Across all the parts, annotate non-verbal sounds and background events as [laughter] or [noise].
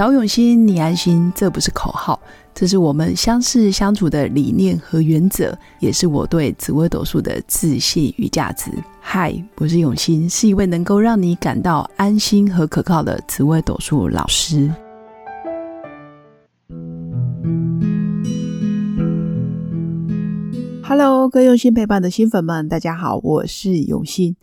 找永新，你安心，这不是口号，这是我们相识相处的理念和原则，也是我对紫微斗数的自信与价值。嗨，我是永新，是一位能够让你感到安心和可靠的紫微斗数老师。Hello，各位用心陪伴的新粉们，大家好，我是永新。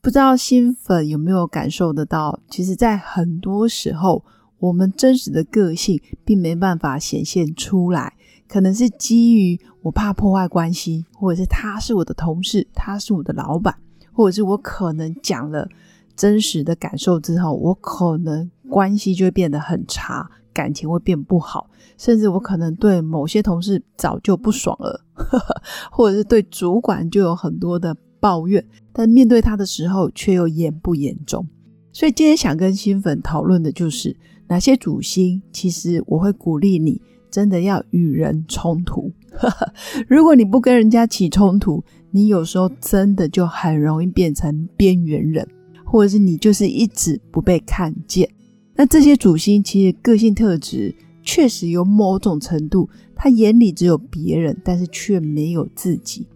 不知道新粉有没有感受得到？其实，在很多时候，我们真实的个性并没办法显现出来，可能是基于我怕破坏关系，或者是他是我的同事，他是我的老板，或者是我可能讲了真实的感受之后，我可能关系就会变得很差，感情会变不好，甚至我可能对某些同事早就不爽了，[laughs] 或者是对主管就有很多的。抱怨，但面对他的时候却又严不严重。所以今天想跟新粉讨论的就是哪些主星，其实我会鼓励你真的要与人冲突。[laughs] 如果你不跟人家起冲突，你有时候真的就很容易变成边缘人，或者是你就是一直不被看见。那这些主星其实个性特质确实有某种程度，他眼里只有别人，但是却没有自己。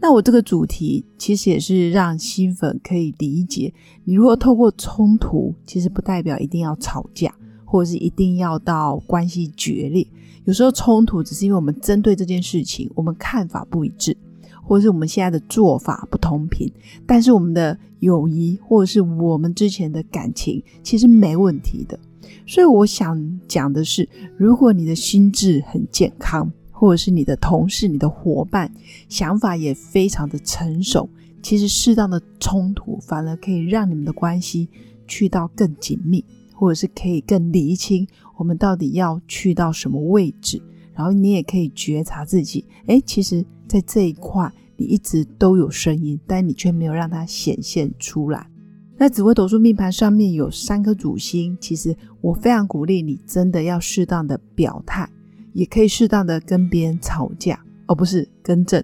那我这个主题其实也是让新粉可以理解，你如果透过冲突，其实不代表一定要吵架，或者是一定要到关系决裂。有时候冲突只是因为我们针对这件事情，我们看法不一致，或者是我们现在的做法不同频。但是我们的友谊或者是我们之前的感情，其实没问题的。所以我想讲的是，如果你的心智很健康。或者是你的同事、你的伙伴，想法也非常的成熟。其实适当的冲突，反而可以让你们的关系去到更紧密，或者是可以更厘清我们到底要去到什么位置。然后你也可以觉察自己，哎，其实，在这一块你一直都有声音，但你却没有让它显现出来。那紫微斗数命盘上面有三颗主星，其实我非常鼓励你，真的要适当的表态。也可以适当的跟别人吵架，而不是更正，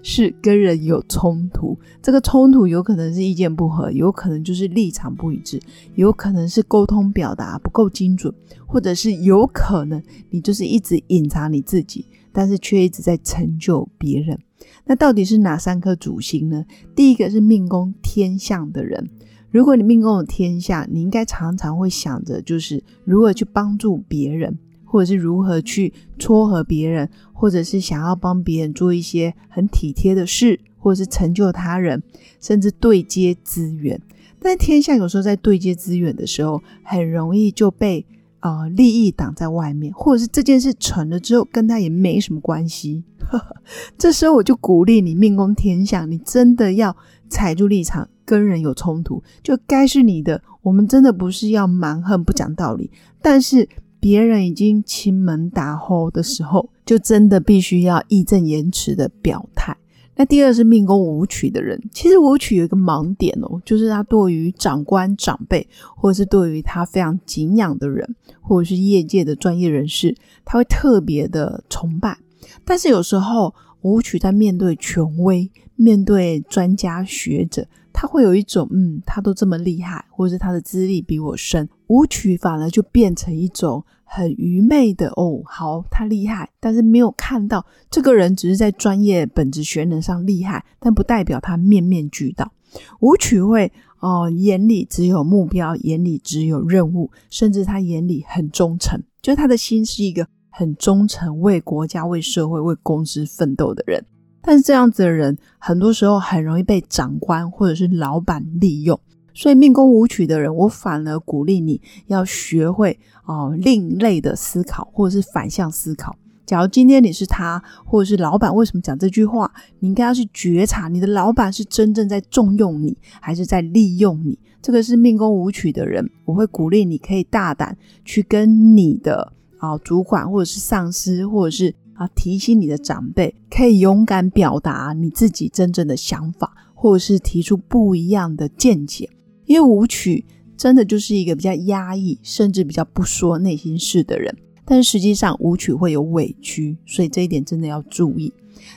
是跟人有冲突。这个冲突有可能是意见不合，有可能就是立场不一致，有可能是沟通表达不够精准，或者是有可能你就是一直隐藏你自己，但是却一直在成就别人。那到底是哪三颗主星呢？第一个是命宫天象的人，如果你命宫有天相，你应该常常会想着就是如何去帮助别人。或者是如何去撮合别人，或者是想要帮别人做一些很体贴的事，或者是成就他人，甚至对接资源。但天下有时候在对接资源的时候，很容易就被啊利益挡在外面，或者是这件事成了之后跟他也没什么关系。[laughs] 这时候我就鼓励你命宫天象，你真的要踩住立场，跟人有冲突就该是你的。我们真的不是要蛮横不讲道理，但是。别人已经亲门打后的时候，就真的必须要义正言辞的表态。那第二是命宫舞曲的人，其实舞曲有一个盲点哦，就是他对于长官长辈，或者是对于他非常敬仰的人，或者是业界的专业人士，他会特别的崇拜。但是有时候舞曲在面对权威、面对专家学者，他会有一种嗯，他都这么厉害，或者是他的资历比我深，舞曲反而就变成一种。很愚昧的哦，好，他厉害，但是没有看到这个人只是在专业本质学能上厉害，但不代表他面面俱到。舞曲会哦，眼里只有目标，眼里只有任务，甚至他眼里很忠诚，就是他的心是一个很忠诚，为国家、为社会、为公司奋斗的人。但是这样子的人，很多时候很容易被长官或者是老板利用。所以命宫舞曲的人，我反而鼓励你要学会哦另类的思考，或者是反向思考。假如今天你是他，或者是老板，为什么讲这句话？你应该要去觉察，你的老板是真正在重用你，还是在利用你？这个是命宫舞曲的人，我会鼓励你可以大胆去跟你的啊主管，或者是上司，或者是啊提醒你的长辈，可以勇敢表达你自己真正的想法，或者是提出不一样的见解。因为舞曲真的就是一个比较压抑，甚至比较不说内心事的人，但实际上舞曲会有委屈，所以这一点真的要注意。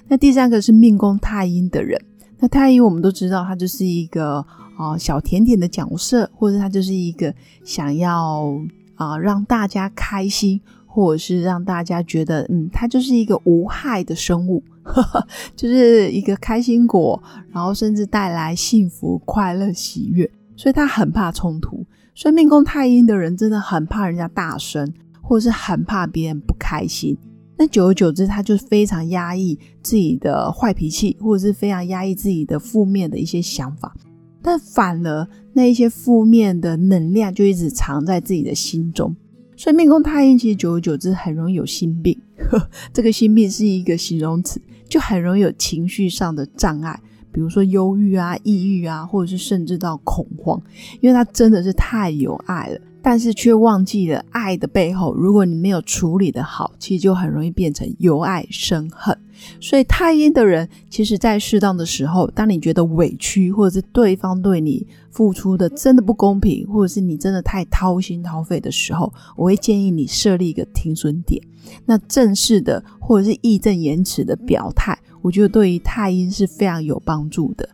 那第三个是命宫太阴的人，那太阴我们都知道，他就是一个啊小甜甜的角色，或者他就是一个想要啊让大家开心，或者是让大家觉得嗯，它就是一个无害的生物，[laughs] 就是一个开心果，然后甚至带来幸福、快乐、喜悦，所以他很怕冲突。所以命宫太阴的人真的很怕人家大声，或者是很怕别人不开心。那久而久之，他就非常压抑自己的坏脾气，或者是非常压抑自己的负面的一些想法。但反而那一些负面的能量就一直藏在自己的心中。所以命宫太阴其实久而久之很容易有心病。呵 [laughs] 这个心病是一个形容词，就很容易有情绪上的障碍。比如说忧郁啊、抑郁啊，或者是甚至到恐慌，因为他真的是太有爱了，但是却忘记了爱的背后，如果你没有处理的好，其实就很容易变成由爱生恨。所以太阴的人，其实在适当的时候，当你觉得委屈，或者是对方对你付出的真的不公平，或者是你真的太掏心掏肺的时候，我会建议你设立一个停损点，那正式的或者是义正言辞的表态。我觉得对于太阴是非常有帮助的。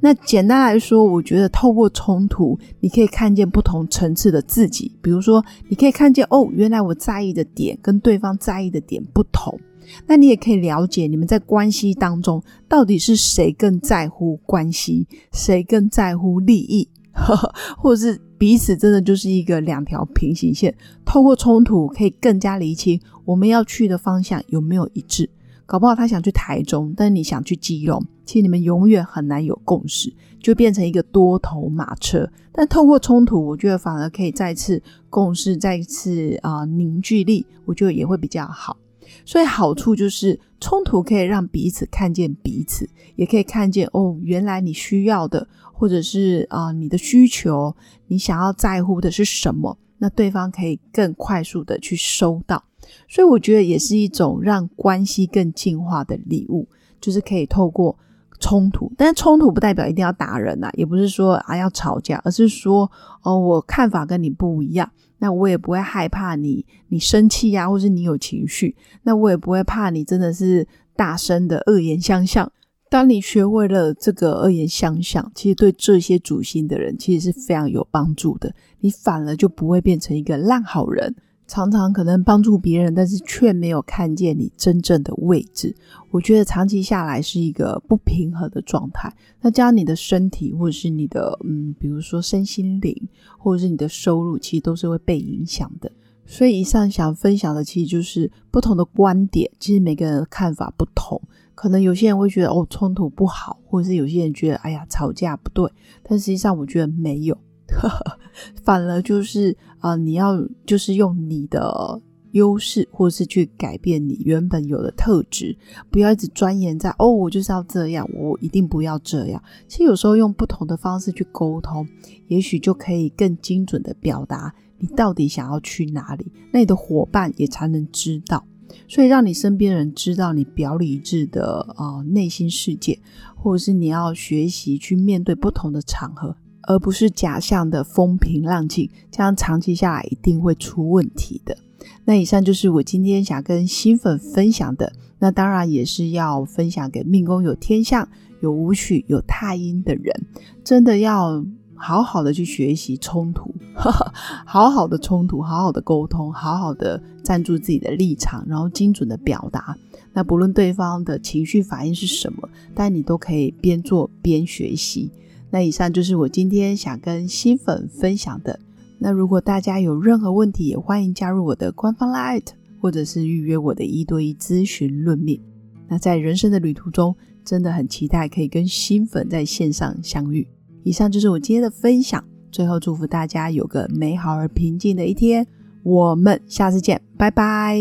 那简单来说，我觉得透过冲突，你可以看见不同层次的自己。比如说，你可以看见哦，原来我在意的点跟对方在意的点不同。那你也可以了解，你们在关系当中到底是谁更在乎关系，谁更在乎利益，[laughs] 或者是彼此真的就是一个两条平行线。透过冲突，可以更加厘清我们要去的方向有没有一致。搞不好他想去台中，但你想去基隆，其实你们永远很难有共识，就变成一个多头马车。但透过冲突，我觉得反而可以再次共识，再次啊凝聚力，我觉得也会比较好。所以好处就是冲突可以让彼此看见彼此，也可以看见哦，原来你需要的，或者是啊你的需求，你想要在乎的是什么，那对方可以更快速的去收到。所以我觉得也是一种让关系更进化的礼物，就是可以透过冲突，但是冲突不代表一定要打人呐，也不是说啊要吵架，而是说哦，我看法跟你不一样，那我也不会害怕你，你生气呀，或是你有情绪，那我也不会怕你真的是大声的恶言相向。当你学会了这个恶言相向，其实对这些主心的人其实是非常有帮助的，你反而就不会变成一个烂好人。常常可能帮助别人，但是却没有看见你真正的位置。我觉得长期下来是一个不平衡的状态。那这样你的身体，或者是你的嗯，比如说身心灵，或者是你的收入，其实都是会被影响的。所以以上想分享的，其实就是不同的观点。其实每个人的看法不同，可能有些人会觉得哦冲突不好，或者是有些人觉得哎呀吵架不对。但实际上，我觉得没有。[laughs] 反而就是啊，你要就是用你的优势，或是去改变你原本有的特质，不要一直钻研在哦，我就是要这样，我一定不要这样。其实有时候用不同的方式去沟通，也许就可以更精准的表达你到底想要去哪里，那你的伙伴也才能知道。所以让你身边人知道你表里一致的啊内心世界，或者是你要学习去面对不同的场合。而不是假象的风平浪静，这样长期下来一定会出问题的。那以上就是我今天想跟新粉分享的，那当然也是要分享给命宫有天象、有武曲、有太阴的人，真的要好好的去学习冲突，[laughs] 好好的冲突，好好的沟通，好好的站住自己的立场，然后精准的表达。那不论对方的情绪反应是什么，但你都可以边做边学习。那以上就是我今天想跟新粉分享的。那如果大家有任何问题，也欢迎加入我的官方 Light，或者是预约我的一对一咨询论命。那在人生的旅途中，真的很期待可以跟新粉在线上相遇。以上就是我今天的分享。最后祝福大家有个美好而平静的一天。我们下次见，拜拜。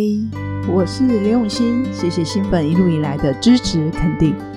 我是刘永新，谢谢新粉一路以来的支持肯定。